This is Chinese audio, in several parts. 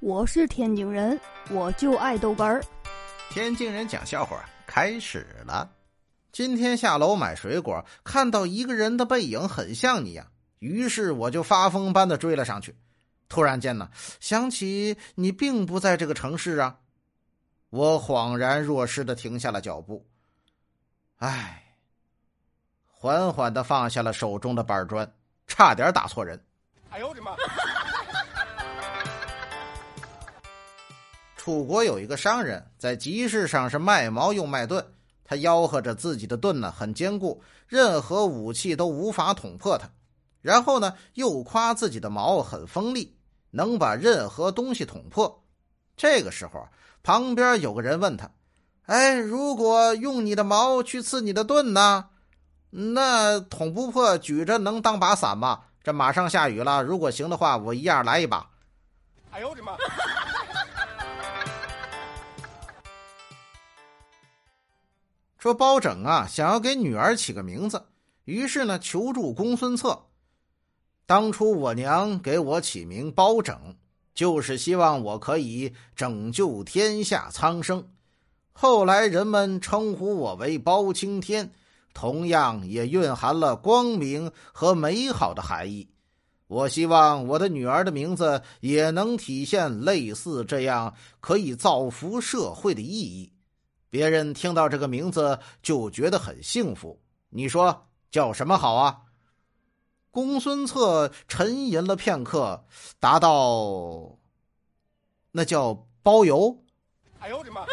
我是天津人，我就爱豆干儿。天津人讲笑话开始了。今天下楼买水果，看到一个人的背影很像你呀，于是我就发疯般的追了上去。突然间呢，想起你并不在这个城市啊，我恍然若失的停下了脚步。唉，缓缓的放下了手中的板砖，差点打错人。楚国有一个商人，在集市上是卖矛又卖盾。他吆喝着自己的盾呢很坚固，任何武器都无法捅破它。然后呢，又夸自己的矛很锋利，能把任何东西捅破。这个时候，旁边有个人问他：“哎，如果用你的矛去刺你的盾呢？那捅不破，举着能当把伞吗？这马上下雨了，如果行的话，我一样来一把。”哎呦我的妈！说包拯啊，想要给女儿起个名字，于是呢求助公孙策。当初我娘给我起名包拯，就是希望我可以拯救天下苍生。后来人们称呼我为包青天，同样也蕴含了光明和美好的含义。我希望我的女儿的名字也能体现类似这样可以造福社会的意义。别人听到这个名字就觉得很幸福。你说叫什么好啊？公孙策沉吟了片刻，答道：“那叫包邮。”哎呦我的妈！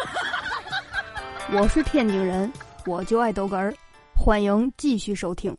我是天津人，我就爱逗哏儿，欢迎继续收听。